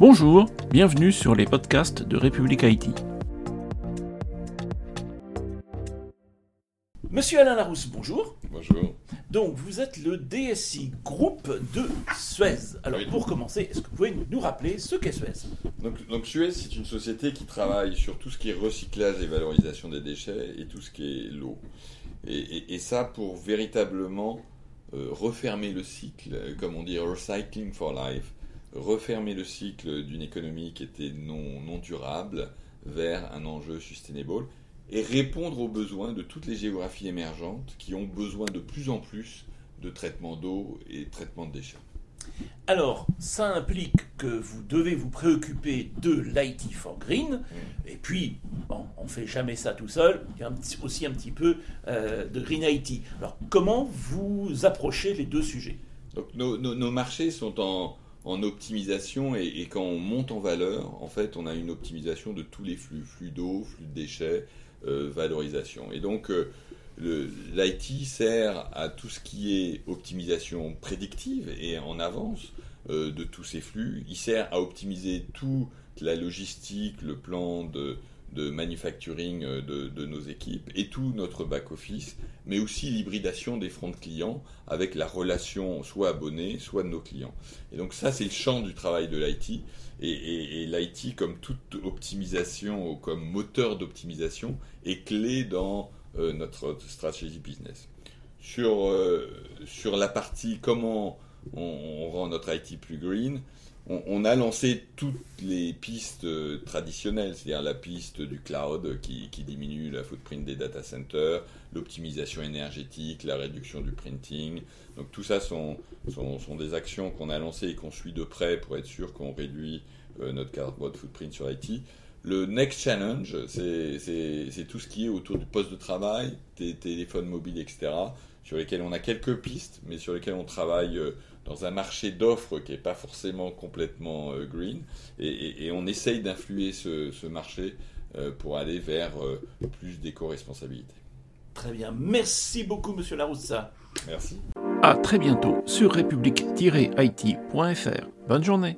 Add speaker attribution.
Speaker 1: Bonjour, bienvenue sur les podcasts de République Haïti.
Speaker 2: Monsieur Alain Larousse, bonjour.
Speaker 3: Bonjour.
Speaker 2: Donc, vous êtes le DSI groupe de Suez. Alors,
Speaker 3: Oui.
Speaker 2: pour commencer, est-ce que vous pouvez nous rappeler ce qu'est Suez?
Speaker 3: Donc, donc Suez, c'est une société qui travaille sur tout ce qui est recyclage et valorisation des déchets et tout ce qui est l'eau. Et, et- et ça pour véritablement euh, refermer le cycle, comme on dit recycling for life, refermer le cycle d'une économie qui était non, non durable vers un enjeu sustainable et répondre aux besoins de toutes les géographies émergentes qui ont besoin de plus en plus de traitement d'eau et de traitement de déchets.
Speaker 2: Alors, ça implique que vous devez vous préoccuper de l'IT for Green. Et puis, bon, on ne fait jamais ça tout seul. Il y a un petit- aussi un petit peu euh, de Green IT. Alors, comment vous approchez les deux sujets?
Speaker 3: Donc nos, nos- nos marchés sont en, en optimisation et, quand on monte en valeur, en fait, on a une optimisation de tous les flux, flux d'eau, flux de déchets, euh, valorisation. Et donc euh, l'IT sert à tout ce qui est optimisation prédictive et en avance euh, de tous ces flux. Il sert à optimiser toute la logistique, le plan de, de manufacturing euh, de, nos équipes et tout notre back-office, mais aussi l'hybridation des fronts de clients avec la relation soit abonné, soit de nos clients. Et donc ça, c'est le champ du travail de l'IT. Et, l'IT, comme toute optimisation comme moteur d'optimisation, est clé dans euh, notre stratégie business. Sur, euh, sur la partie comment on, rend notre IT plus green, on, a lancé toutes les pistes euh, traditionnelles, c'est-à-dire la piste du cloud euh, qui, diminue la footprint des data centers, l'optimisation énergétique, la réduction du printing. Donc tout ça sont, sont, des actions qu'on a lancées et qu'on suit de près pour être sûr qu'on réduit euh, notre carbon footprint sur IT. Le next challenge, c'est tout ce qui est autour du poste de travail, des téléphones mobiles, etc., sur lesquels on a quelques pistes, mais sur lesquels on travaille euh, dans un marché d'offres qui n'est pas forcément complètement euh, green, et, et- et on essaye d'influer ce, ce marché euh, pour aller vers plus d'éco-responsabilité.
Speaker 2: Très bien. Merci beaucoup, monsieur Laroussa.
Speaker 3: Merci.
Speaker 1: À très bientôt sur république-it.fr. Bonne journée.